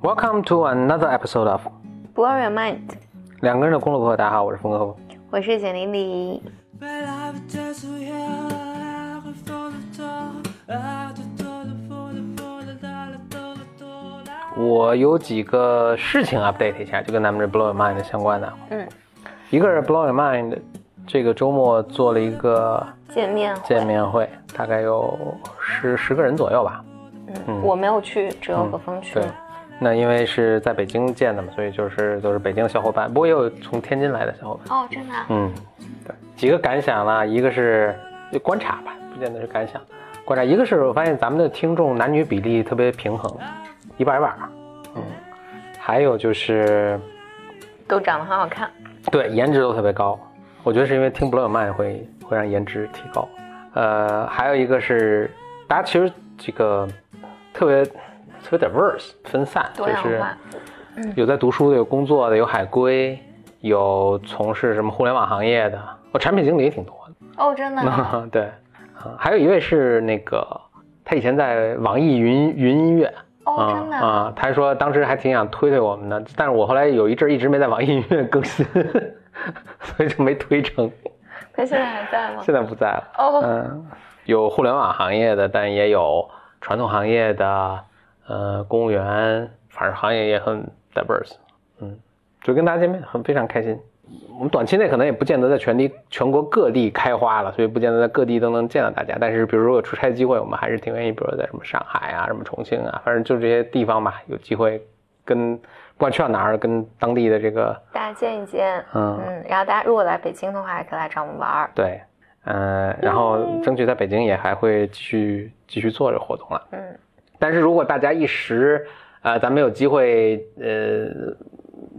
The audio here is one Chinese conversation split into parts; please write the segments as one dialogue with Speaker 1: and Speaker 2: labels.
Speaker 1: Welcome to another episode of
Speaker 2: Blow Your Mind，
Speaker 1: 两个人的公路课。大家好，我是峰哥。
Speaker 2: 我是简玲玲。
Speaker 1: 我有几个事情 update 一下，就跟咱们这 Blow Your Mind 相关的。
Speaker 2: 嗯，
Speaker 1: 一个是 Blow Your Mind，这个周末做了一个
Speaker 2: 见面会
Speaker 1: 见面会，大概有十十个人左右吧。
Speaker 2: 嗯，我没有去，只有何峰去
Speaker 1: 对。，那因为是在北京见的嘛，所以就是都是北京的小伙伴，不过也有从天津来的小伙伴。
Speaker 2: 哦，真的啊？
Speaker 1: 嗯，对，几个感想呢？一个是就观察吧，不见得是感想。观察，一个是我发现咱们的听众男女比例特别平衡，一半一半。嗯，还有就是
Speaker 2: 都长得很好看。
Speaker 1: 对颜值都特别高，我觉得是因为听 Blow Your Mind 会会让颜值提高。呃，还有一个是大家其实这个特别特别 diverse 分散，就是有在读书的，有工作的，有海归，有从事什么互联网行业的，哦，产品经理也挺多的。
Speaker 2: 哦，真的啊？
Speaker 1: 对，啊，还有一位是那个，他以前在网易云云音乐。
Speaker 2: 哦，真的
Speaker 1: 啊、
Speaker 2: 啊？
Speaker 1: 他说当时还挺想推推我们的，但是我后来有一阵儿一直没在网易云音乐更新，所以就没推成。
Speaker 2: 他现在还在吗？
Speaker 1: 现在不在了。
Speaker 2: 哦，
Speaker 1: 嗯，有互联网行业的，但也有传统行业的，呃，公务员，反正行业也很 diverse。嗯，就跟大家见面很非常开心。我们短期内可能也不见得在全地全国各地开花了，所以不见得在各地都能见到大家。但是，比如说有出差机会，我们还是挺愿意，比如说在什么上海啊、什么重庆啊，反正就这些地方吧，有机会跟不管去到哪儿，跟当地的这个
Speaker 2: 大家见一见。
Speaker 1: 嗯
Speaker 2: 嗯，然后大家如果来北京的话，也可以来找我们玩儿。
Speaker 1: 对，嗯、然后争取在北京也还会继续继续做这个活动了。
Speaker 2: 嗯，
Speaker 1: 但是如果大家一时，呃，咱们有机会呃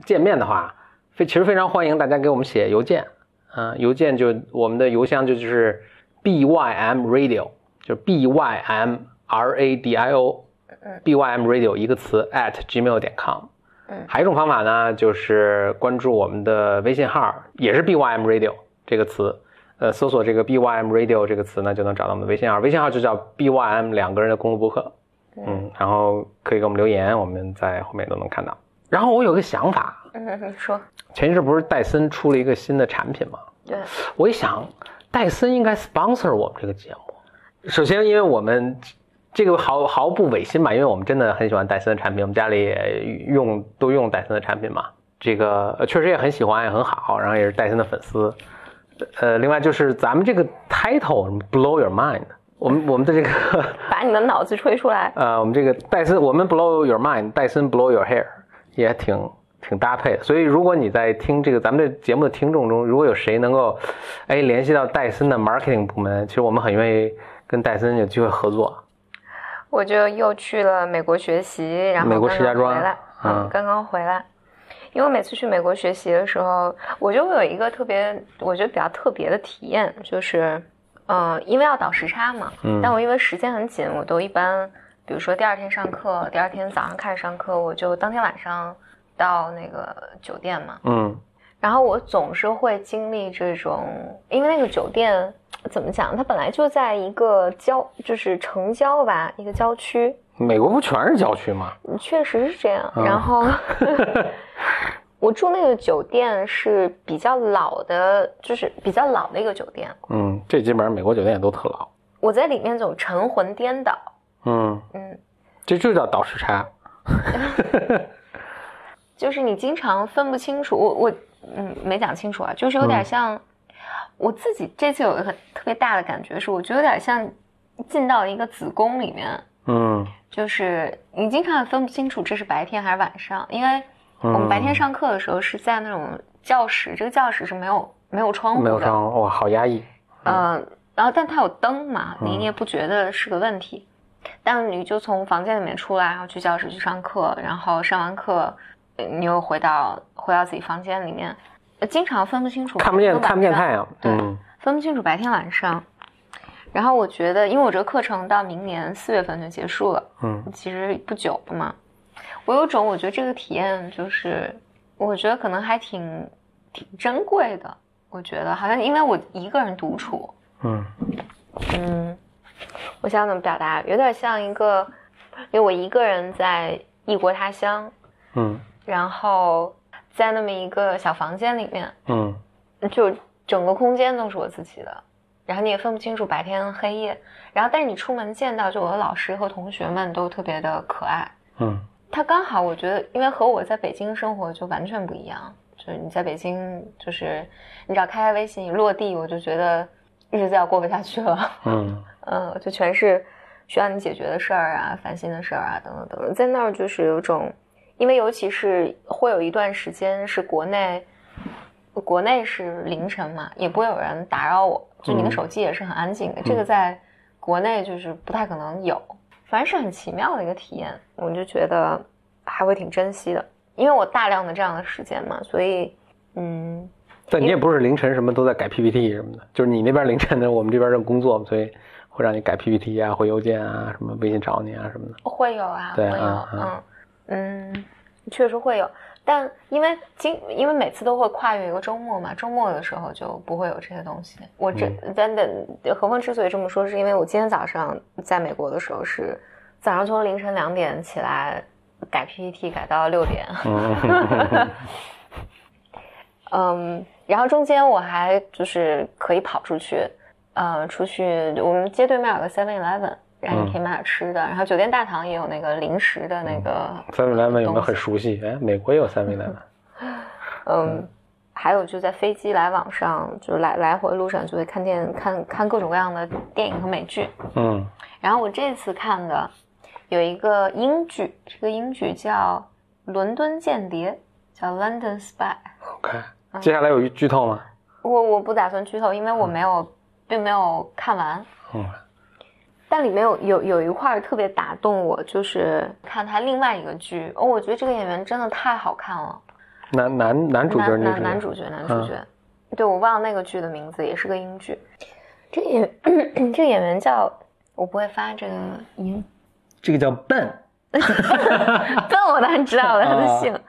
Speaker 1: 见面的话，非其实非常欢迎大家给我们写邮件，嗯、邮件就我们的邮箱就就是 b y m radio，就 bymradio，bymradio 一个词 at gmail 点 com。
Speaker 2: 嗯
Speaker 1: 还有一种方法呢，就是关注我们的微信号，也是 b y m radio 这个词，呃，搜索这个 b y m radio 这个词呢，就能找到我们的微信号。微信号就叫 b y m 两个人的公路博客。嗯，然后可以给我们留言，我们在后面都能看到。然后我有个想法，
Speaker 2: 嗯，你说。
Speaker 1: 前一阵不是戴森出了一个新的产品吗？
Speaker 2: 对，
Speaker 1: 我一想，戴森应该 sponsor 我们这个节目。首先，因为我们这个毫毫不违心吧，因为我们真的很喜欢戴森的产品，我们家里也用都用戴森的产品嘛。这个呃确实也很喜欢，也很好，然后也是戴森的粉丝。呃，另外就是咱们这个 title blow your mind，我们我们的这个
Speaker 2: 把你的脑子吹出来。
Speaker 1: 呃，我们这个戴森，我们 blow your mind，戴森 blow your hair，也挺挺搭配的。所以，如果你在听这个咱们这节目的听众中，如果有谁能够，哎，联系到戴森的 marketing 部门，其实我们很愿意跟戴森有机会合作。
Speaker 2: 我就又去了美国学习，然后
Speaker 1: 美国
Speaker 2: 刚
Speaker 1: 石家庄
Speaker 2: 刚回来，
Speaker 1: 嗯。
Speaker 2: 嗯，刚刚回来。因为我每次去美国学习的时候，我就会有一个特别，我觉得比较特别的体验，就是，嗯、因为要倒时差嘛，
Speaker 1: 嗯。
Speaker 2: 但我因为时间很紧，我都一般，比如说第二天上课，第二天早上开始上课，我就当天晚上到那个酒店嘛，
Speaker 1: 嗯
Speaker 2: 然后我总是会经历这种，因为那个酒店怎么讲，它本来就在一个郊，就是城郊吧，一个郊区，
Speaker 1: 美国不全是郊区吗？
Speaker 2: 确实是这样。
Speaker 1: 嗯
Speaker 2: 然后 我住那个酒店是比较老的，就是比较老的一个酒店，
Speaker 1: 嗯，这基本上美国酒店也都特老。
Speaker 2: 我在里面总神魂颠倒。
Speaker 1: 嗯，
Speaker 2: 嗯，
Speaker 1: 这就叫倒时差。
Speaker 2: 就是你经常分不清楚，我我嗯没讲清楚啊，就是有点
Speaker 1: 嗯。
Speaker 2: 像、我自己这次有一个很特别大的感觉是，我觉得有点像进到一个子宫里面，
Speaker 1: 嗯。
Speaker 2: 就是你经常也分不清楚这是白天还是晚上，因为我们白天上课的时候是在那种教室，这个教室是没有没有窗户的，
Speaker 1: 没有窗，哇，好压抑。
Speaker 2: 嗯，然后但它有灯嘛，你也不觉得是个问题。但你就从房间里面出来，然后去教室去上课，然后上完课，呃你又回到回到自己房间里面，呃经常分不清楚
Speaker 1: 看不见看不见太阳。
Speaker 2: 对
Speaker 1: 嗯
Speaker 2: 分不清楚白天晚上。然后我觉得，因为我这个课程到明年四月份就结束了，
Speaker 1: 嗯
Speaker 2: 其实不久了嘛。我有种我觉得这个体验就是，我觉得可能还挺挺珍贵的。我觉得好像因为我一个人独处，
Speaker 1: 嗯
Speaker 2: 嗯，我想怎么表达？有点像一个，因为我一个人在异国他乡，
Speaker 1: 嗯
Speaker 2: 然后在那么一个小房间里面，
Speaker 1: 嗯
Speaker 2: 就整个空间都是我自己的，然后你也分不清楚白天黑夜，然后但是你出门见到就我的老师和同学们都特别的可爱。
Speaker 1: 嗯
Speaker 2: 他刚好我觉得，因为和我在北京生活就完全不一样，就是你在北京，就是你只要开开微信一落地，我就觉得日子要过不下去了。
Speaker 1: 嗯
Speaker 2: 嗯，就全是需要你解决的事儿啊、烦心的事儿啊，等等等等。在那儿就是有种，因为尤其是会有一段时间是国内，国内是凌晨嘛，也不会有人打扰我，就你的
Speaker 1: 嗯
Speaker 2: 手机也是很安静的。这个在国内就是不太可能有，反正是很奇妙的一个体验，我就觉得还会挺珍惜的，因为我大量的这样的时间嘛，所以嗯。
Speaker 1: 但你也不是凌晨什么都在改 PPT 什么的，就是你那边凌晨的，我们这边正工作，所以会让你改 PPT 啊、回邮件啊、什么微信找你啊什么的。
Speaker 2: 会有啊，
Speaker 1: 对嗯
Speaker 2: 嗯嗯，确实会有。但因为今因为每次都会跨越一个周末嘛，周末的时候就不会有这些东西。我这
Speaker 1: 嗯
Speaker 2: 但等何峰之所以这么说，是因为我今天早上在美国的时候是早上从凌晨两点起来改 PPT 改到六点，
Speaker 1: 嗯
Speaker 2: 嗯，然后中间我还就是可以跑出去，呃，出去我们街对面有个 Seven Eleven，然后你可以买点吃的，然后酒店大堂也有那个零食的那个
Speaker 1: Seven Eleven 有没有很熟悉？哎，美国也有 Seven Eleven。
Speaker 2: 嗯，还有就在飞机来往上，就是来来回路上就会看电看看各种各样的电影和美剧。
Speaker 1: 嗯
Speaker 2: 然后我这次看的有一个英剧，这个英剧叫《伦敦间谍》，叫《London Spy》。
Speaker 1: ，OK。接下来有剧透吗？
Speaker 2: 我我不打算剧透，因为我没有，并没有看完。
Speaker 1: 嗯
Speaker 2: 但里面有有有一块特别打动我，就是看他另外一个剧，哦，我觉得这个演员真的太好看了。
Speaker 1: 男男男主角
Speaker 2: 男男
Speaker 1: 主角
Speaker 2: 男主角，对我忘了那个剧的名字，也是个英剧。这个演 这个演员叫我不会发这个音，
Speaker 1: 这个叫笨。
Speaker 2: 笨我当然知道了他的姓，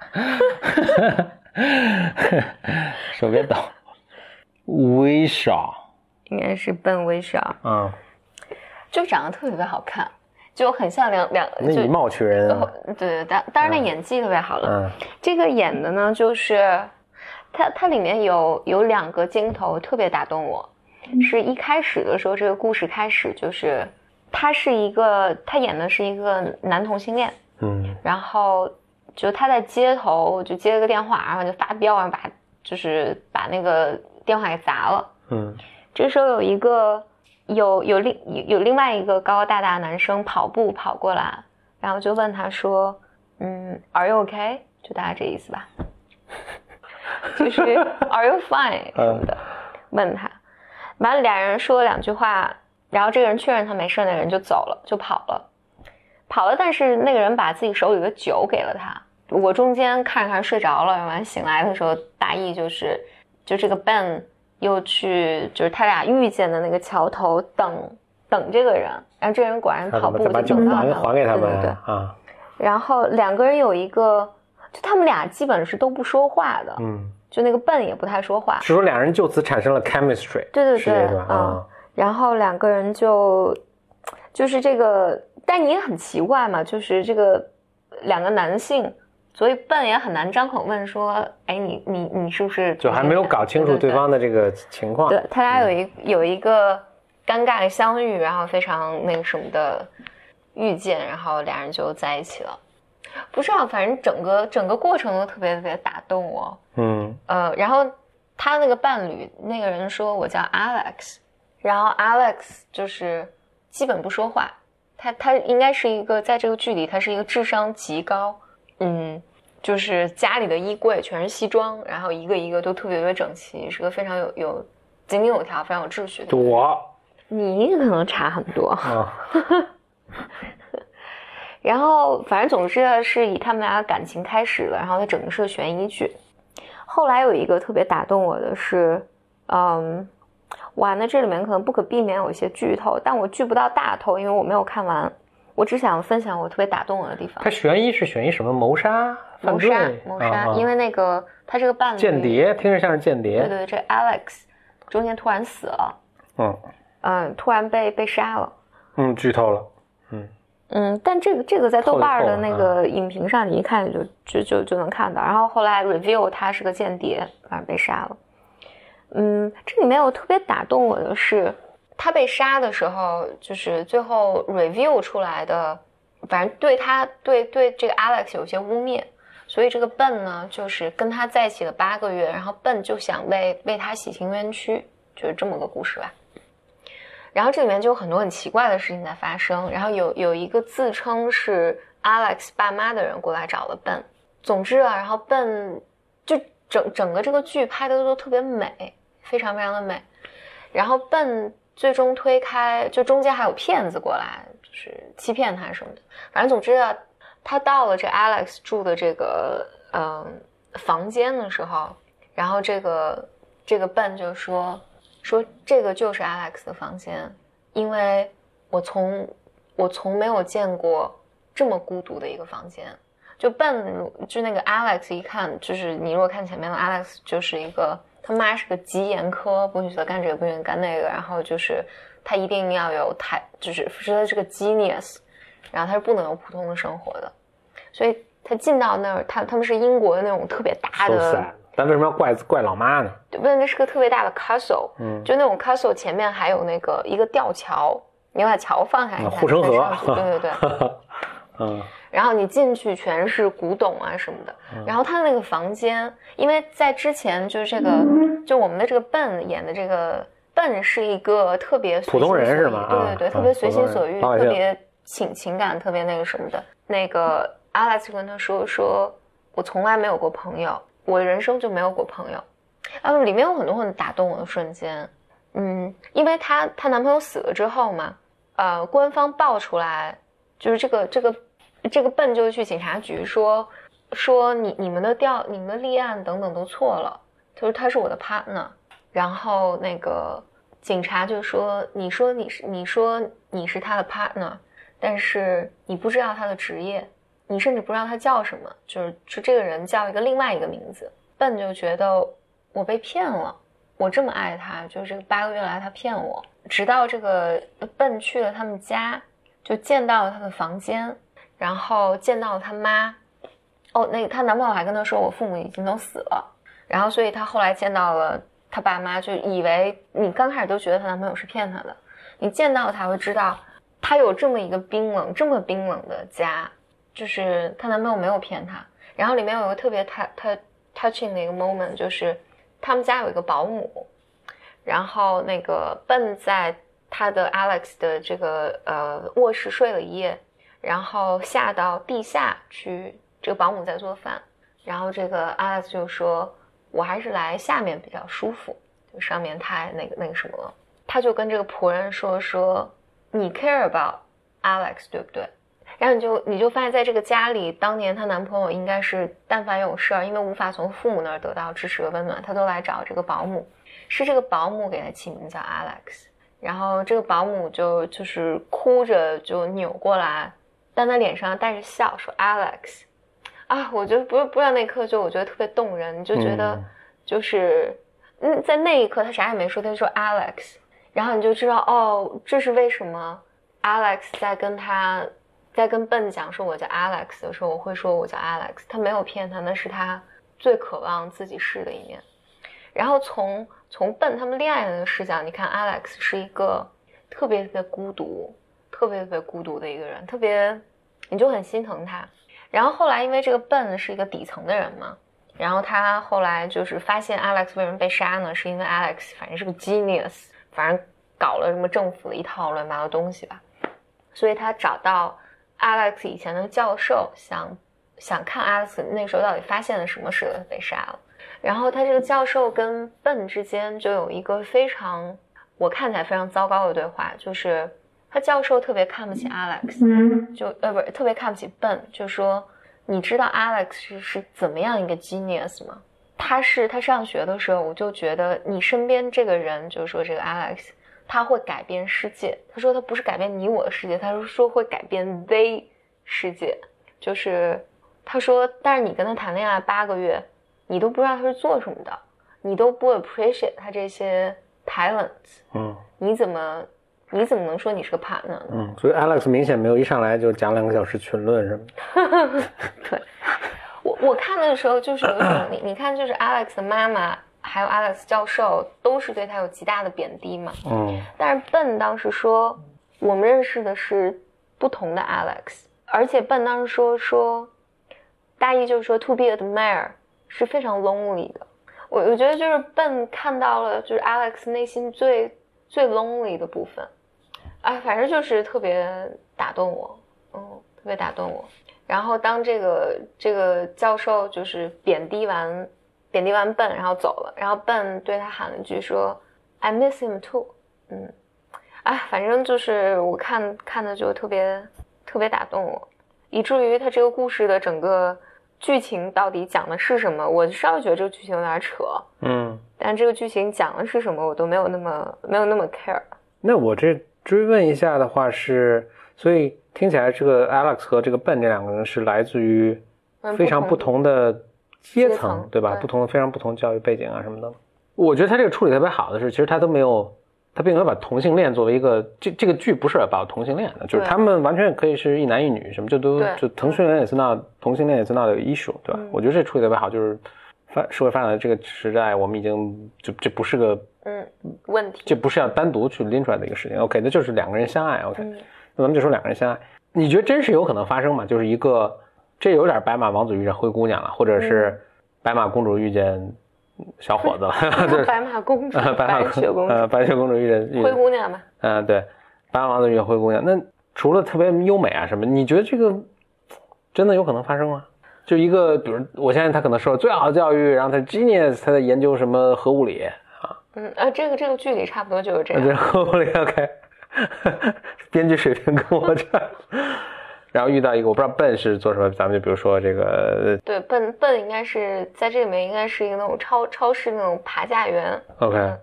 Speaker 1: 手别抖。微少。
Speaker 2: 应该是笨微少，
Speaker 1: 嗯，
Speaker 2: 就长得特别特别好看，就很像两两就
Speaker 1: 那以貌取人啊。
Speaker 2: 对对，当当然那演技特别好了。
Speaker 1: 嗯
Speaker 2: 这个演的呢，就是它它里面有有两个镜头特别打动我，是一开始的时候，这个故事开始就是他是一个他演的是一个男同性恋，
Speaker 1: 嗯
Speaker 2: 然后就他在街头就接了个电话，然后就发飙，然后把就是把那个电话给砸了。
Speaker 1: 嗯
Speaker 2: 这时候有一个有有另有有另外一个高高大大的男生跑步跑过来，然后就问他说：“嗯，Are you okay？” 就大概这意思吧，就是 “Are you fine？” 什么的，问他。完了，俩人说了两句话，然后这个人确认他没事，那个人就走了，就跑了，跑了。但是那个人把自己手里的酒给了他。我中间看着看着睡着了，完醒来的时候，大意就是，就这个 Ben 又去，就是他俩遇见的那个桥头等等这个人，然后这人果然
Speaker 1: 他
Speaker 2: 跑步就等到他
Speaker 1: 还还给他们
Speaker 2: 对对对。
Speaker 1: 啊？
Speaker 2: 然后两个人有一个，就他们俩基本是都不说话的，
Speaker 1: 嗯，
Speaker 2: 就那个笨也不太说话。
Speaker 1: 是说两人就此产生了 chemistry？
Speaker 2: 对对对
Speaker 1: 啊。
Speaker 2: 然后两个人就就是这个，但你也很奇怪嘛，就是这个两个男性，所以笨也很难张口问说，哎，你你你是不是
Speaker 1: 就还没有搞清楚对方的这个情况。
Speaker 2: 对他俩有一有一个尴尬的相遇，然后非常那个什么的遇见，然后俩人就在一起了。不知道，反正整个整个过程都特别特别打动我。
Speaker 1: 嗯
Speaker 2: 呃，然后他那个伴侣那个人说我叫 Alex，然后 Alex 就是基本不说话，他他应该是一个在这个剧里他是一个智商极高，嗯，就是家里的衣柜全是西装，然后一个一个都特别特别整齐，是个非常有有井井有条、非常有秩序的。
Speaker 1: 我
Speaker 2: 你可能差很多，
Speaker 1: 啊，
Speaker 2: 然后反正总之是以他们俩的感情开始了，然后它整个是个悬疑剧。后来有一个特别打动我的是，嗯，哇，那这里面可能不可避免有一些剧透，但我剧不到大头，因为我没有看完。我只想分享我特别打动我的地方
Speaker 1: 它。悬疑是悬疑什么？谋杀？犯罪
Speaker 2: 谋杀，谋杀，因为那个他这个伴侣
Speaker 1: 间，谍，听着像是间谍。
Speaker 2: 对对，这 Alex 中间突然死了，
Speaker 1: 嗯
Speaker 2: 嗯，突然被被杀了。
Speaker 1: 嗯，剧透了。
Speaker 2: 嗯嗯，但这个这个在豆瓣的那个影评上，你一看就就就就能看到。然后后来 review 他是个间谍，反正被杀了。嗯，这里面有特别打动我的是，他被杀的时候，就是最后 review 出来的，反正对他对对这个 Alex 有些污蔑，所以这个笨呢，就是跟他在一起了八个月，然后笨就想为为他洗清冤屈，就是这么个故事吧。然后这里面就有很多很奇怪的事情在发生。然后有有一个自称是 Alex 爸妈的人过来找了笨。总之啊，然后笨就整整个这个剧拍的都特别美，非常非常的美。然后笨最终推开，就中间还有骗子过来，就是欺骗他什么的。反正总之啊，他到了这 Alex 住的这个嗯、房间的时候，然后这个这个笨就说。说这个就是 Alex 的房间，因为我从我从没有见过这么孤独的一个房间。就笨，就那个 Alex 一看，就是你如果看前面的 Alex，就是一个他妈是个极严苛，不许他干这个，不许他干那个，然后就是他一定要有台，就是说他是个 genius，然后他是不能有普通的生活的。所以他进到那儿，他他们是英国的那种特别大的。
Speaker 1: 但为什么要怪怪老妈呢？
Speaker 2: 不是，那是个特别大的 castle，
Speaker 1: 嗯
Speaker 2: 就那种 castle 前面还有那个一个吊桥，你把桥放下，来
Speaker 1: 护城河
Speaker 2: 对对对。
Speaker 1: 嗯
Speaker 2: 然后你进去全是古董啊什么的。然后他的那个房间，因为在之前就是这个，就我们的这个笨演的这个笨是一个特别随
Speaker 1: 普通
Speaker 2: 心所欲
Speaker 1: 人是吗
Speaker 2: 对对对，
Speaker 1: 啊
Speaker 2: 特别随心所欲，特别情情感特别那个什么的。那个 Alex 跟他说说，我从来没有过朋友，我人生就没有过朋友。啊，里面有很多很打动我的瞬间。嗯，因为她她男朋友死了之后嘛，呃，官方爆出来，就是这个这个这个笨就去警察局说说你你们的调你们的立案等等都错了，他说他是我的 partner，然后那个警察就说你说你是你说你是他的 partner，但是你不知道他的职业，你甚至不知道他叫什么，就是就这个人叫一个另外一个名字，笨就觉得我被骗了。我这么爱他，就是这个八个月来他骗我，直到这个笨去了他们家，就见到了他的房间，然后见到了他妈。哦，那她男朋友还跟她说，我父母已经都死了。然后，所以她后来见到了她爸妈，就以为你刚开始都觉得她男朋友是骗她的，你见到才会知道，她有这么一个冰冷、这么冰冷的家，就是她男朋友没有骗她。然后里面有个特别 t t touching 的一个 moment，就是他们家有一个保姆，然后那个笨在他的 Alex 的这个呃卧室睡了一夜，然后下到地下去，这个保姆在做饭，然后这个 Alex 就说：“我还是来下面比较舒服，就上面太那个那个什么了。”他就跟这个仆人说：“说你 care about Alex 对不对？”然后你就你就发现，在这个家里，当年她男朋友应该是但凡有事儿，因为无法从父母那儿得到支持和温暖，他都来找这个保姆。是这个保姆给他起名叫 Alex，然后这个保姆就就是哭着就扭过来，但他脸上带着笑说 Alex，啊，我觉得不是不知道那一刻就我觉得特别动人，你就觉得
Speaker 1: 嗯。
Speaker 2: 就是嗯，在那一刻他啥也没说，他就说 Alex，然后你就知道哦，这是为什么 Alex 在跟他在跟笨讲说我叫 Alex 的时候，我会说我叫 Alex，他没有骗他，那是他最渴望自己是的一面。然后从从笨他们恋爱的视角，你看 Alex 是一个特别特别孤独、特别特别孤独的一个人，特别你就很心疼他。然后后来因为这个笨是一个底层的人嘛，然后他后来就是发现 Alex 为什么被杀呢？是因为 Alex 反正是个 genius，反正搞了什么政府的一套乱七八糟东西吧，所以他找到 Alex 以前的教授，想想看 Alex 那时候到底发现了什么，使得他被杀了。然后他这个教授跟笨之间就有一个非常我看起来非常糟糕的对话，就是他教授特别看不起 Alex，就呃不是特别看不起 Ben，，就说你知道 Alex 是是怎么样一个 genius 吗？他是他上学的时候，我就觉得你身边这个人，就是说这个 Alex，他会改变世界。他说他不是改变你我的世界，他是说会改变 they 世界。就是他说，但是你跟他谈恋爱八个月，你都不知道他是做什么的，你都不 appreciate 他这些 talent，
Speaker 1: 嗯
Speaker 2: 你怎么你怎么能说你是个 partner 呢？
Speaker 1: 嗯，所以 Alex 明显没有一上来就讲两个小时群论什么的。
Speaker 2: 对我我看的时候就是有一种你你看就是 Alex 的妈妈还有 Alex 教授都是对他有极大的贬低嘛，
Speaker 1: 嗯
Speaker 2: 但是笨当时说我们认识的是不同的 Alex，而且笨当时说说大意就是说 to be admired 是非常 lonely 的。我我觉得就是笨看到了就是 Alex 内心最最 lonely 的部分，哎，反正就是特别打动我，嗯，特别打动我。然后当这个这个教授就是贬低完贬低完笨，然后走了，然后笨对他喊了一句说 "I miss him too"，嗯，哎，反正就是我看看的就特别特别打动我，以至于他这个故事的整个剧情到底讲的是什么，我稍微觉得这个剧情有点扯，
Speaker 1: 嗯，
Speaker 2: 但这个剧情讲的是什么，我都没有那么没有那么 care。
Speaker 1: 那我这追问一下的话是，所以听起来这个 Alex 和这个 Ben 这两个人是来自于
Speaker 2: 嗯
Speaker 1: 非常不同的阶层，
Speaker 2: 阶层
Speaker 1: 对吧？
Speaker 2: 对
Speaker 1: 不同的非常不同教育背景啊什么的。我觉得他这个处理特别好的是，其实他都没有，他并没有把同性恋作为一个这这个剧不是把同性恋的，就是他们完全可以是一男一女，什么这都就同性恋也是闹同性恋也是闹的 issue，对吧？
Speaker 2: 嗯
Speaker 1: 我觉得这处理特别好，就是发社会发展的这个时代，我们已经就这不是个
Speaker 2: 嗯，问题。
Speaker 1: 这不是要单独去拎出来的一个事情。OK，那就是两个人相爱。OK，、
Speaker 2: 嗯
Speaker 1: 那咱们就说两个人相爱，你觉得真是有可能发生吗？就是一个这有点白马王子遇见灰姑娘了，或者
Speaker 2: 嗯
Speaker 1: 是白马公主遇见小伙子了，就是
Speaker 2: 白马公主、
Speaker 1: 呃白
Speaker 2: 雪公主、
Speaker 1: 呃白雪公主遇见
Speaker 2: 灰姑娘吧，
Speaker 1: 嗯、对，白马王子遇见灰姑娘。那除了特别优美啊什么，你觉得这个真的有可能发生吗？就一个，比如我相信他可能受了最好的教育，然后他 genius，他在研究什么核物理啊，
Speaker 2: 嗯啊，这个这个剧里差不多就是这
Speaker 1: 我觉得
Speaker 2: 样。
Speaker 1: 核物理 OK，编剧水平跟我这儿。然后遇到一个我不知道笨是做什么，咱们就比如说这个
Speaker 2: 对，笨笨应该是在这里面应该是一个那种超超市那种爬架员
Speaker 1: ，OK。
Speaker 2: 嗯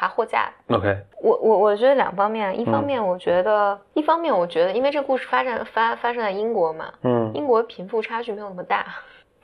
Speaker 2: 爬货架。
Speaker 1: OK，
Speaker 2: 我我我觉得两方面，一方
Speaker 1: 嗯。
Speaker 2: 面我觉得，一方面我觉得，因为这个故事发展发发生在英国嘛，
Speaker 1: 嗯。
Speaker 2: 英国贫富差距没有那么大，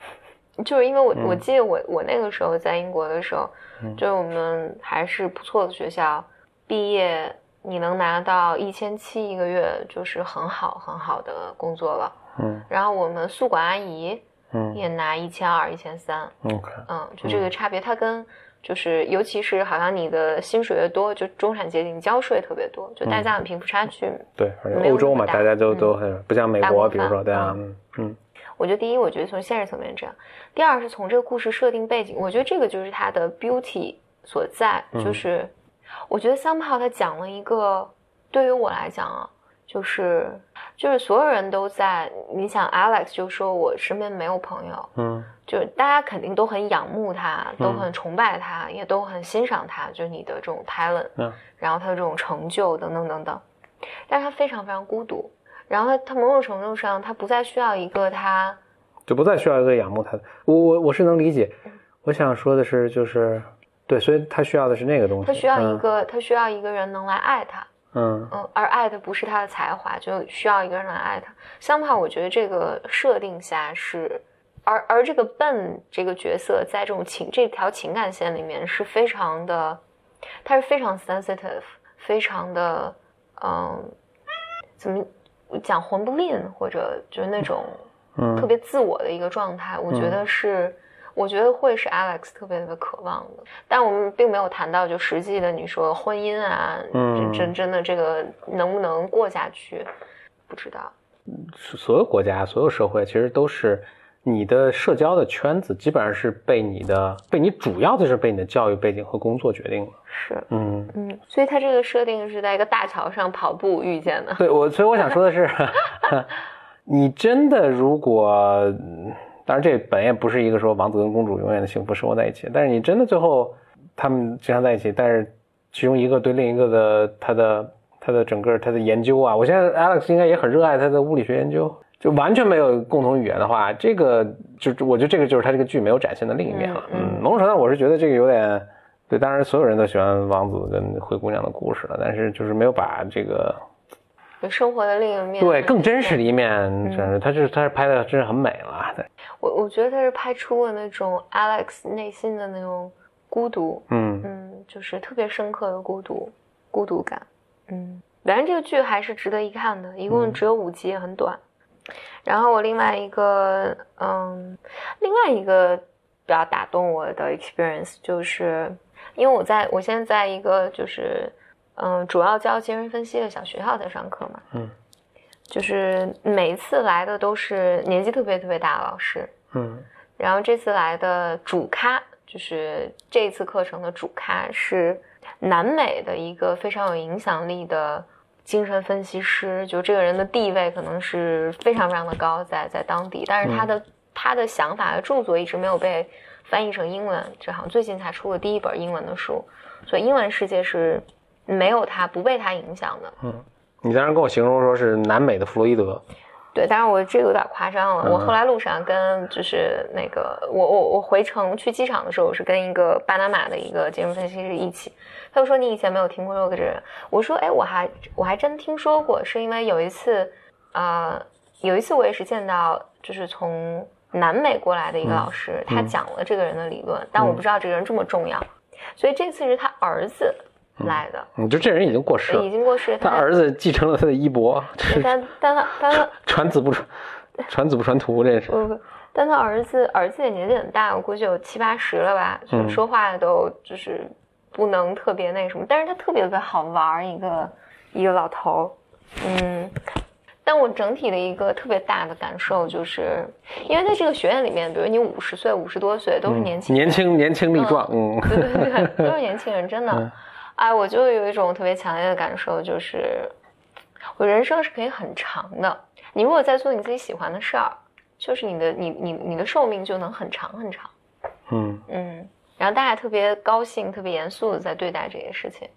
Speaker 2: 就是因为我、我记得我我那个时候在英国的时候，
Speaker 1: 嗯。
Speaker 2: 就是我们还是不错的学校，毕业你能拿到一千七一个月，就是很好很好的工作了。
Speaker 1: 嗯。
Speaker 2: 然后我们宿管阿姨
Speaker 1: 嗯。
Speaker 2: 也拿一千二、一千三
Speaker 1: ，OK，
Speaker 2: 嗯，就这个差别，它跟就是尤其是好像你的薪水越多，就中产阶级你交税特别多，就大家的贫富差距
Speaker 1: 对，而且欧洲嘛，
Speaker 2: 大
Speaker 1: 大家都
Speaker 2: 嗯
Speaker 1: 都很不像美国，比如说
Speaker 2: 饭
Speaker 1: 对啊，嗯嗯。
Speaker 2: 我觉得第一，我觉得从现实层面这样；第二是从这个故事设定背景，我觉得这个就是它的 beauty 所在，
Speaker 1: 嗯。
Speaker 2: 就是我觉得 somehow 他讲了一个，对于我来讲啊，就是就是所有人都在，你想 Alex 就说我身边没有朋友，
Speaker 1: 嗯
Speaker 2: 就是大家肯定都很仰慕他，都
Speaker 1: 嗯
Speaker 2: 很崇拜他，也都很欣赏他，就是你的这种 talent，
Speaker 1: 嗯
Speaker 2: 然后他的这种成就等等等等，但是他非常非常孤独，然后他他某种程度上他不再需要一个他。
Speaker 1: 就不再需要一个仰慕他的。我我我是能理解，我想说的是就是对，所以他需要的是那个东西，
Speaker 2: 他需要一
Speaker 1: 嗯
Speaker 2: 个，他需要一个人能来爱他，
Speaker 1: 嗯
Speaker 2: 嗯，而爱的不是他的才华，就需要一个人来爱他。相反，我觉得这个设定下是，而而这个笨这个角色在这种情这条情感线里面是非常的，他是非常 sensitive，非常的，嗯，怎么讲混不吝，或者就是那种
Speaker 1: 嗯
Speaker 2: 特别自我的一个状态，我觉得是，我觉得会是 Alex 特别特别渴望的。但我们并没有谈到就实际的，你说婚姻啊，
Speaker 1: 嗯
Speaker 2: 真真真的这个能不能过下去，不知道。
Speaker 1: 所有国家、所有社会其实都是你的社交的圈子，基本上是被你的被你主要的是被你的教育背景和工作决定了。
Speaker 2: 是，
Speaker 1: 嗯，
Speaker 2: 嗯，所以他这个设定是在一个大桥上跑步遇见的。
Speaker 1: 对我，所以我想说的是，你真的如果，嗯当然这本也不是一个说王子跟公主永远的幸福生活在一起，但是你真的最后他们经常在一起，但是其中一个对另一个的他的他的整个他的研究啊，我现在 Alex 应该也很热爱他的物理学研究。就完全没有共同语言的话，这个就我觉得这个就是他这个剧没有展现的另一面了。
Speaker 2: 嗯
Speaker 1: 某种程度我是觉得这个有点对，当然所有人都喜欢王子跟灰姑娘的故事了，但是就是没有把这个
Speaker 2: 有生活的另一面，
Speaker 1: 对更真实的一面，
Speaker 2: 嗯
Speaker 1: 真是他就是他是拍的真是很美了。对，
Speaker 2: 我我觉得他是拍出了那种 Alex 内心的那种孤独，
Speaker 1: 嗯
Speaker 2: 嗯，就是特别深刻的孤独，孤独感。嗯，反正这个剧还是值得一看的，一共只有五集，也很短。然后我另外一个，嗯，另外一个比较打动我的 experience 就是，因为我在我现在在一个就是，嗯，主要教精神分析的小学校在上课嘛，
Speaker 1: 嗯。
Speaker 2: 就是每一次来的都是年纪特别特别大的老师，
Speaker 1: 嗯。
Speaker 2: 然后这次来的主咖，就是这次课程的主咖是南美的一个非常有影响力的精神分析师，就这个人的地位可能是非常非常的高，在在当地，但是他的、他的想法和著作一直没有被翻译成英文，这好像最近才出了第一本英文的书，所以英文世界是没有他不被他影响的。
Speaker 1: 嗯，你当时跟我形容说是南美的弗洛伊德，
Speaker 2: 对，但是我这个有点夸张了。
Speaker 1: 嗯。
Speaker 2: 我后来路上跟就是那个我我我回程去机场的时候，我是跟一个巴拿马的一个金融分析师一起，他就说你以前没有听过这个人，我说哎我还我还真听说过，是因为有一次啊、呃有一次我也是见到就是从南美过来的一个老师，他讲了这个人的理论，但我不知道这个人这么重要，所以这次是他儿子来的，
Speaker 1: 你就这人已经过世了
Speaker 2: 已，经过世，
Speaker 1: 他儿子继承了他的衣钵，
Speaker 2: 但但他但他
Speaker 1: 传子不传，传子不传徒，这是。
Speaker 2: 但他儿子儿子也年纪很大，我估计有七八十了吧，就
Speaker 1: 嗯
Speaker 2: 说话都就是不能特别那什么，但是他特别特别好玩，一个一个老头，嗯。但我整体的一个特别大的感受就是，因为在这个学院里面，比如你五十岁、五十多岁都是年轻人、
Speaker 1: 年轻年轻力壮，嗯
Speaker 2: 对对对，都是年轻人，真的。
Speaker 1: 嗯
Speaker 2: 哎，我就有一种特别强烈的感受，就是我人生是可以很长的。你如果在做你自己喜欢的事儿，就是你的你你你的寿命就能很长很长。
Speaker 1: 嗯
Speaker 2: 嗯，然后大家特别高兴、特别严肃的在对待这些事情，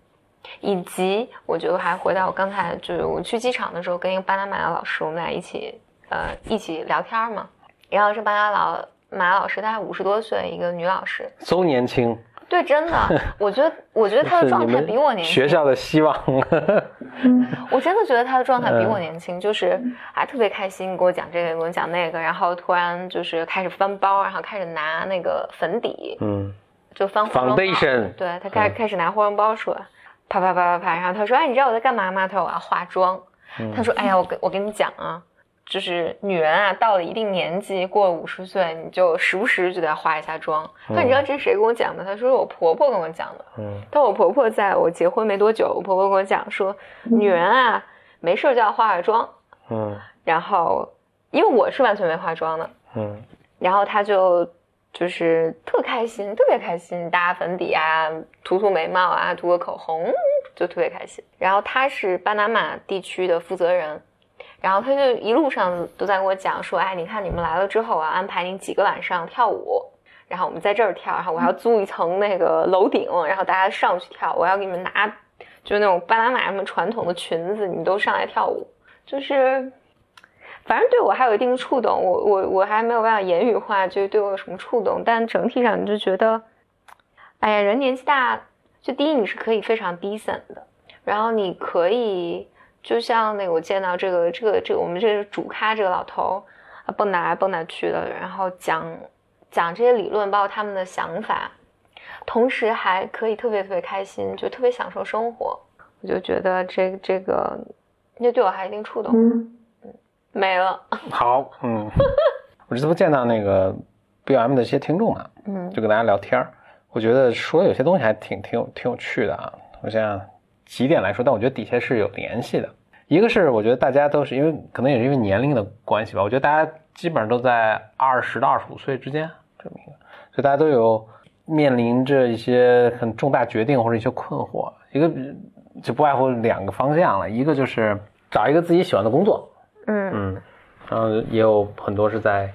Speaker 2: 以及我觉得还回到我刚才就是我去机场的时候，跟一个巴拿马的老师，我们俩一起呃一起聊天嘛。然后这巴拿老马老师大概五十多岁，一个女老师，
Speaker 1: 邹年轻，
Speaker 2: 对，真的，我觉得我觉得他的状态比我年轻。
Speaker 1: 学校的希望。
Speaker 2: 我真的觉得他的状态比我
Speaker 1: 嗯
Speaker 2: 年轻，就是还特别开心，给我讲这个，给我讲那个，然后突然就是开始翻包，然后开始拿那个粉底，
Speaker 1: 嗯
Speaker 2: 就翻化妆包
Speaker 1: Foundation
Speaker 2: 对他开开始拿化妆包出来，啪啪啪啪啪，然后他说：“哎，你知道我在干嘛吗？”他说：“我要化妆。”
Speaker 1: 嗯
Speaker 2: 他说：“哎呀，我跟我跟你讲啊，就是女人啊，到了一定年纪，过了五十岁，你就时不时就得化一下妆。那你知道这是谁跟我讲的？她说是我婆婆跟我讲的。
Speaker 1: 嗯
Speaker 2: 但我婆婆在我结婚没多久，我婆婆跟我讲说，女人啊，没事就要化化妆。
Speaker 1: 嗯
Speaker 2: 然后，因为我是完全没化妆的，
Speaker 1: 嗯
Speaker 2: 然后她就就是特开心，特别开心，搭粉底啊，涂涂眉毛啊，涂个口红，就特别开心。然后她是巴拿马地区的负责人，然后他就一路上都在跟我讲说，哎，你看你们来了之后我要，安排你几个晚上跳舞。然后我们在这儿跳，然后我还要租一层那个楼顶，然后大家上去跳。我要给你们拿，就是那种巴拿马什么传统的裙子，你们都上来跳舞。就是，反正对我还有一定的触动。我我我还没有办法言语化，就是对我有什么触动。但整体上你就觉得，哎呀，人年纪大，就第一你是可以非常 decent 的，然后你可以就像那个我见到这个这个这个我们这个主咖这个老头啊蹦哪来蹦哪去的，然后讲讲这些理论，包括他们的想法，同时还可以特别特别开心，就特别享受生活。我就觉得这这个，那对我还有一定触动。嗯，没了。
Speaker 1: 好，嗯，我这次不见到那个 BOM 的一些听众啊，
Speaker 2: 嗯
Speaker 1: 就跟大家聊天儿我觉得说有些东西还挺挺有挺有趣的啊。我想几点来说，但我觉得底下是有联系的。一个是我觉得大家都是因为可能也是因为年龄的关系吧，我觉得大家基本上都在二十到二十五岁之间这么一个，所以大家都有面临着一些很重大决定或者一些困惑。一个就不外乎两个方向了，一个就是找一个自己喜欢的工作，
Speaker 2: 嗯
Speaker 1: 嗯，然后也有很多是在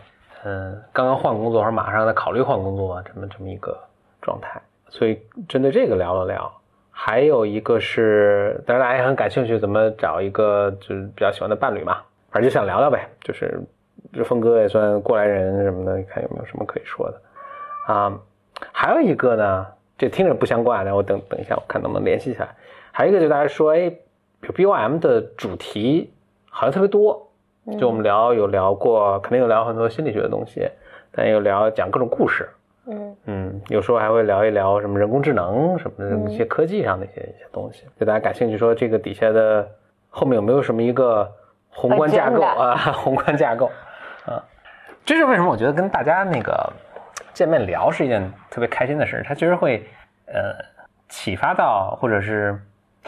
Speaker 1: 嗯刚刚换工作或者马上在考虑换工作这么这么一个状态，所以针对这个聊了聊。还有一个是，当然大家也很感兴趣，怎么找一个就是比较喜欢的伴侣嘛，反正就想聊聊呗，就是这峰哥也算过来人什么的，看有没有什么可以说的啊。还有一个呢，这听着不相关的，我等等一下，我看能不能联系起来。还有一个就大家说，哎，比如 BOM 的主题好像特别多，就我们聊有聊过，肯定有聊很多心理学的东西，但也有聊讲各种故事
Speaker 2: 嗯
Speaker 1: 嗯，有时候还会聊一聊什么人工智能什么的
Speaker 2: 嗯
Speaker 1: 一些科技上的一些一些东西，就大家感兴趣，说这个底下的后面有没有什么一个宏观架构啊？宏观架构啊，这是为什么？我觉得跟大家那个见面聊是一件特别开心的事，它其实会呃启发到或者是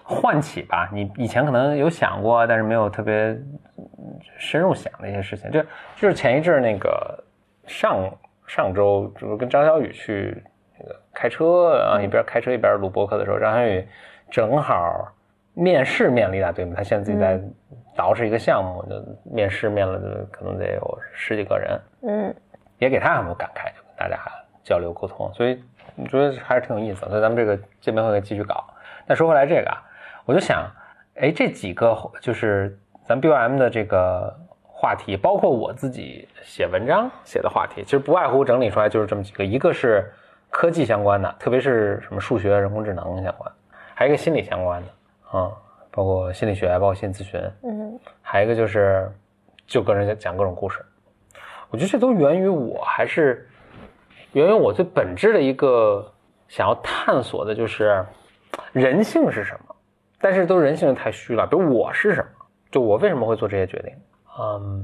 Speaker 1: 唤起吧，你以前可能有想过，但是没有特别嗯深入想的一些事情。就就是前一阵儿那个上上周，就是跟张小雨去那个开车，啊一边开车一边录播客的时候，张小雨正好面试面了一大堆嘛，他现在自己在捯饬一个项目，就面试面了可能得有十几个人，
Speaker 2: 嗯
Speaker 1: 也给他很多感慨，就跟大家交流沟通，所以我觉得还是挺有意思的。所以咱们这个见面会继续搞。但说回来这个啊，我就想，哎，这几个就是咱 BOM 的这个话题，包括我自己写文章写的话题，其实不外乎整理出来就是这么几个，一个是科技相关的，特别是什么数学、人工智能相关，还有一个心理相关的，啊、包括心理学，包括心理咨询，
Speaker 2: 嗯
Speaker 1: 还有一个就是就跟人家讲各种故事。我觉得这都源于我还是源于我最本质的一个想要探索的，就是人性是什么。但是都人性太虚了，比如我是什么，就我为什么会做这些决定，嗯，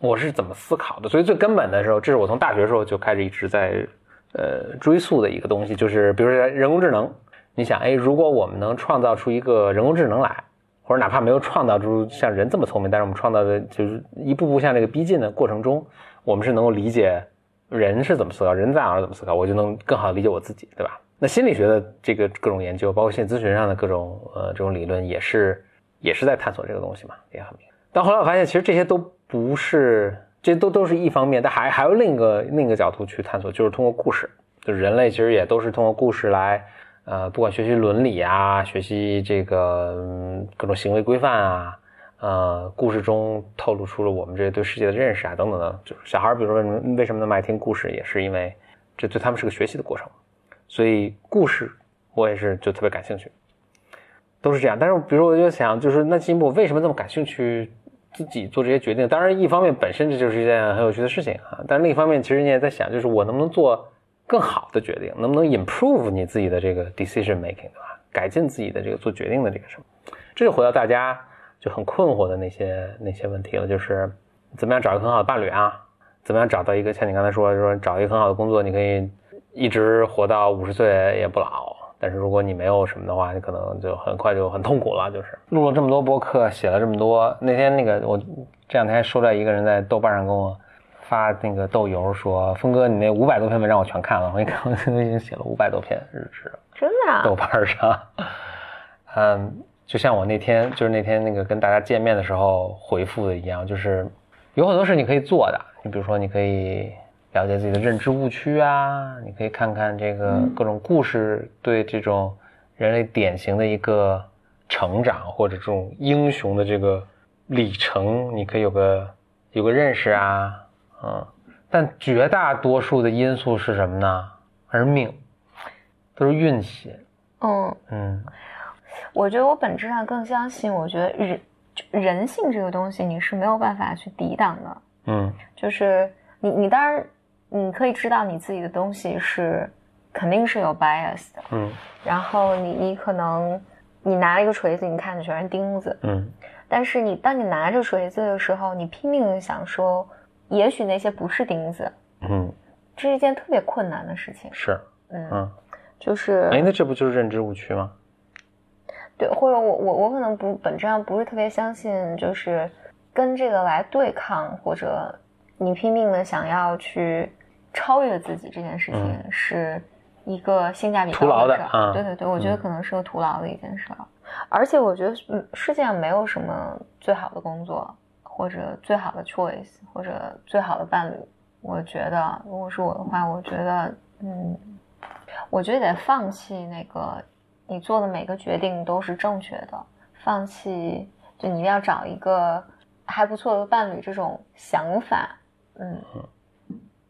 Speaker 1: 我是怎么思考的。所以最根本的时候，这是我从大学时候就开始一直在呃追溯的一个东西，就是比如说人工智能。你想，哎，如果我们能创造出一个人工智能来，或者哪怕没有创造出像人这么聪明，但是我们创造的就是一步步向这个逼近的过程中，我们是能够理解人是怎么思考，人在哪儿怎么思考，我就能更好的理解我自己，对吧？那心理学的这个各种研究，包括心理咨询上的各种呃这种理论，也是也是在探索这个东西嘛，也很明。但后来我发现，其实这些都不是，这都都是一方面，但还还有另一个另一个角度去探索，就是通过故事，就是人类其实也都是通过故事来。呃，不管学习伦理啊，学习这个、各种行为规范啊，呃，故事中透露出了我们这些对世界的认识啊，等等的。就是小孩儿，比如说为什么为什么那么爱听故事，也是因为这对他们是个学习的过程。所以故事我也是就特别感兴趣，都是这样。但是比如说我就想，就是那进一步为什么这么感兴趣，自己做这些决定？当然，一方面本身这就是一件很有趣的事情啊，但另一方面，其实你也在想，就是我能不能做。更好的决定，能不能 improve 你自己的这个 decision making，对吧？改进自己的这个做决定的这个什么？这就回到大家就很困惑的那些那些问题了，就是怎么样找一个很好的伴侣啊？怎么样找到一个像你刚才说说找一个很好的工作，你可以一直活到五十岁也不老。但是如果你没有什么的话，你可能就很快就很痛苦了。就是录了这么多播客，写了这么多，那天那个我这两天收到一个人在豆瓣上跟我。发那个豆油说：“峰哥，你那五百多篇文章我全看了，我一看我都已经写了五百多篇日志了，
Speaker 2: 真的啊？
Speaker 1: 豆瓣上，嗯，就像我那天就是那天那个跟大家见面的时候回复的一样，就是有很多事你可以做的，你比如说你可以了解自己的认知误区啊，你可以看看这个各种故事对这种人类典型的一个成长或者这种英雄的这个里程，你可以有个有个认识啊。”嗯，但绝大多数的因素是什么呢？还是命，都是运气。
Speaker 2: 嗯
Speaker 1: 嗯，
Speaker 2: 我觉得我本质上更相信，我觉得人人性这个东西你是没有办法去抵挡的。
Speaker 1: 嗯，
Speaker 2: 就是你你当然你可以知道你自己的东西是肯定是有 bias 的。
Speaker 1: 嗯，
Speaker 2: 然后你你可能你拿了一个锤子，你看的全是钉子。
Speaker 1: 嗯，
Speaker 2: 但是你当你拿着锤子的时候，你拼命的想说。也许那些不是钉子，
Speaker 1: 嗯，
Speaker 2: 这是一件特别困难的事情。
Speaker 1: 是，
Speaker 2: 嗯
Speaker 1: 嗯，
Speaker 2: 就是，
Speaker 1: 哎，那这不就是认知误区吗？
Speaker 2: 对，或者我我我可能不本质上不是特别相信，就是跟这个来对抗，或者你拼命的想要去超越自己这件事情，是一个性价比
Speaker 1: 徒劳的。
Speaker 2: 啊、对对对，我觉得可能是个徒劳的一件事儿。而且我觉得，嗯，世界上没有什么最好的工作。或者最好的 choice，或者最好的伴侣，我觉得，如果是我的话，我觉得，嗯，我觉得得放弃那个你做的每个决定都是正确的，放弃就你一定要找一个还不错的伴侣这种想法，嗯，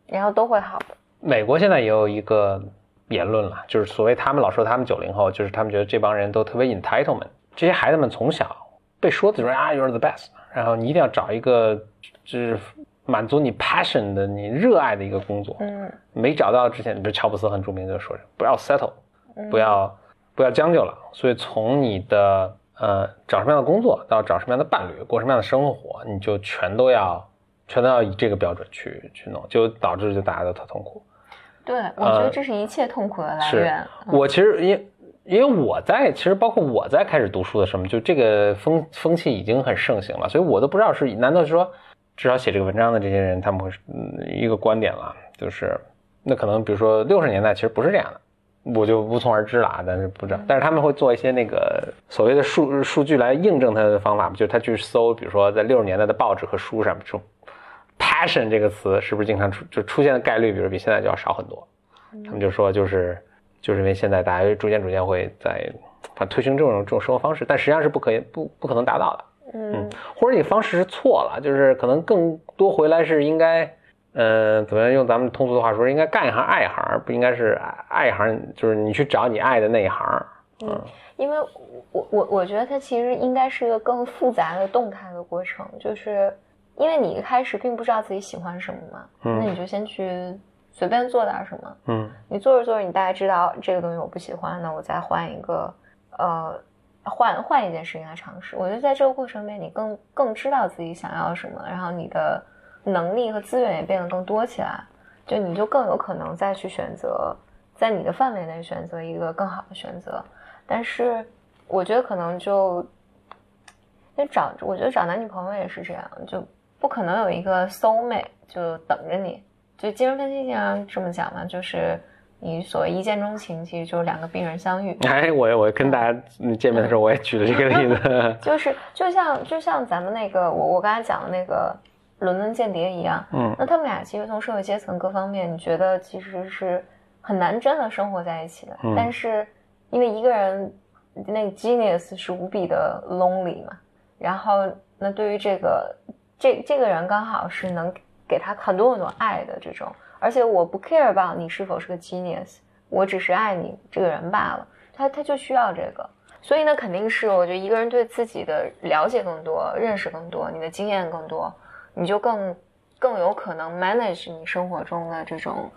Speaker 2: 然后都会好的。
Speaker 1: 美国现在也有一个言论了，就是所谓他们老说他们九零后，就是他们觉得这帮人都特别 entitlement，这些孩子们从小被说的就是啊，you're the best。然后你一定要找一个，就是满足你 passion 的你热爱的一个工作，
Speaker 2: 嗯
Speaker 1: 没找到之前，比如乔布斯很著名就说不要 settle，
Speaker 2: 嗯
Speaker 1: 不要不要将就了。所以从你的呃找什么样的工作到找什么样的伴侣，过什么样的生活，你就全都要全都要以这个标准去去弄，就导致就大家都特痛苦。
Speaker 2: 对，我觉得这是一切痛苦的来源。嗯
Speaker 1: 我其实因因为我在其实包括我在开始读书的时候，就这个风风气已经很盛行了，所以我都不知道是难道是说至少写这个文章的这些人他们会是嗯一个观点了，就是那可能比如说六十年代其实不是这样的。我就无从而知了啊，但是不知道，但是他们会做一些那个所谓的数数据来印证他的方法，就是他去搜，比如说在六十年代的报纸和书上，说 passion 这个词是不是经常出就出现的概率，比如比现在就要少很多。他们就说就是就是因为现在大家逐渐逐渐会在反推行这种这种生活方式，但实际上是不可以不不可能达到的，
Speaker 2: 嗯
Speaker 1: 或者你方式是错了，就是可能更多回来是应该，呃，怎么样用咱们通俗的话说，应该干一行爱一行，不应该是爱爱一行，就是你去找你爱的那一行。嗯
Speaker 2: 因为我我我觉得它其实应该是一个更复杂的动态的过程，就是因为你一开始并不知道自己喜欢什么嘛，
Speaker 1: 嗯
Speaker 2: 那你就先去随便做点什么，
Speaker 1: 嗯
Speaker 2: 你做着做着，你大概知道这个东西我不喜欢，那我再换一个，呃，换换一件事情来尝试。我觉得在这个过程里面，你更更知道自己想要什么，然后你的能力和资源也变得更多起来，就你就更有可能再去选择，在你的范围内选择一个更好的选择。但是我觉得可能就，就找，我觉得找男女朋友也是这样，就不可能有一个 soul mate 就等着你。就精神分析经常这么讲嘛，就是你所谓一见钟情，其实就是两个病人相遇。
Speaker 1: 哎，我我跟大家嗯见面的时候，我也举了这个例子。
Speaker 2: 就是就像就像咱们那个我我刚才讲的那个伦敦间谍一样，
Speaker 1: 嗯
Speaker 2: 那他们俩其实从社会阶层各方面，你觉得其实是很难真的生活在一起的。
Speaker 1: 嗯
Speaker 2: 但是因为一个人那个 genius 是无比的 lonely 嘛，然后那对于这个这这个人刚好是能给他很多很多爱的这种，而且我不 care about 你是否是个 genius，我只是爱你这个人罢了。他他就需要这个。所以呢，肯定是我觉得一个人对自己的了解更多，认识更多，你的经验更多，你就更更有可能 manage 你生活中的这种，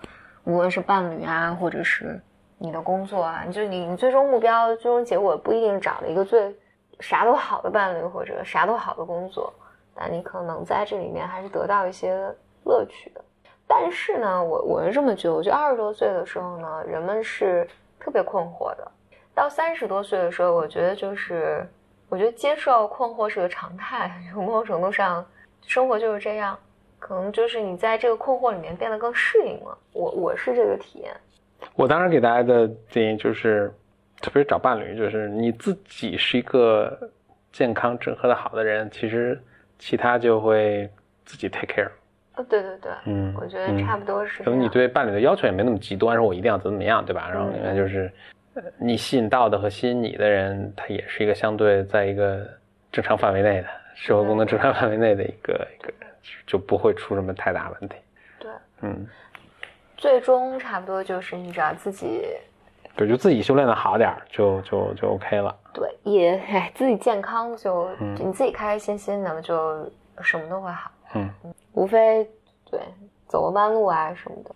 Speaker 2: 无论是伴侣啊，或者是你的工作啊，就你你最终目标、最终结果不一定找了一个最啥都好的伴侣或者啥都好的工作，但你可能在这里面还是得到一些乐趣的。但是呢，我我是这么觉得，我觉得二十多岁的时候呢，人们是特别困惑的。到三十多岁的时候，我觉得就是，我觉得接受困惑是个常态，某种程度上，生活就是这样，可能就是你在这个困惑里面变得更适应了。我我是这个体验，
Speaker 1: 我当时给大家的建议就是，特别是找伴侣，就是你自己是一个健康、整合的好的人，其实其他就会自己 take care。
Speaker 2: 呃，对对对，
Speaker 1: 嗯，
Speaker 2: 我觉得差不多是。
Speaker 1: 可能你对伴侣的要求也没那么极端，说我一定要怎么怎么样，对吧？然后另外就是，呃你吸引到的和吸引你的人，他也是一个相对在一个正常范围内的社会功能正常范围内的一个一个人，就不会出什么太大问题。
Speaker 2: 对，
Speaker 1: 嗯，
Speaker 2: 最终差不多就是你只要自己
Speaker 1: 对，就自己修炼的好点儿，就就就 OK 了。
Speaker 2: 对也哎自己健康就，
Speaker 1: 嗯
Speaker 2: 你自己开开心心的，就什么都会好。
Speaker 1: 嗯
Speaker 2: 无非对走个弯路啊什么的。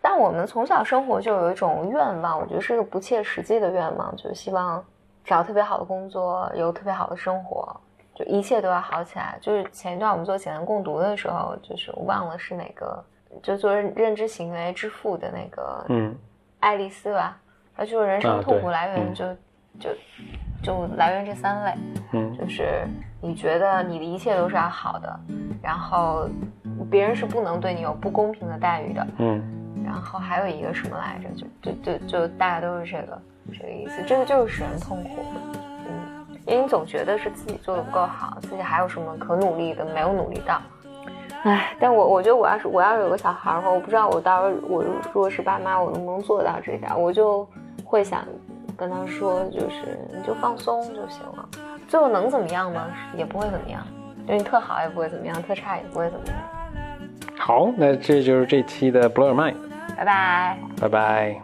Speaker 2: 但我们从小生活就有一种愿望，我觉得是个不切实际的愿望，就是希望找特别好的工作，有特别好的生活，就一切都要好起来。就是前一段我们做简单共读的时候，就是我忘了是哪个，就做认认知行为之父的那个
Speaker 1: 嗯
Speaker 2: 爱丽丝吧，她就是人
Speaker 1: 啊
Speaker 2: 生痛苦来源
Speaker 1: 嗯
Speaker 2: 就、就就来源这三类。
Speaker 1: 嗯
Speaker 2: 就是你觉得你的一切都是要好的，然后别人是不能对你有不公平的待遇的，
Speaker 1: 嗯
Speaker 2: 然后还有一个什么来着？就就就就大家都是这个这个意思，这个就是使人痛苦。嗯，因为你总觉得是自己做的不够好，自己还有什么可努力的没有努力到。唉，但我我觉得我要是我要是有个小孩儿的话，我不知道我到时候我如果是爸妈，我能不能做到这点，我就会想跟他说，就是你就放松就行了。最后能怎么样吗？也不会怎么样，对你特好也不会怎么样，特差也不会怎么样。
Speaker 1: 好，那这就是这期的 Blow Your Mind，
Speaker 2: 拜拜。
Speaker 1: 拜拜。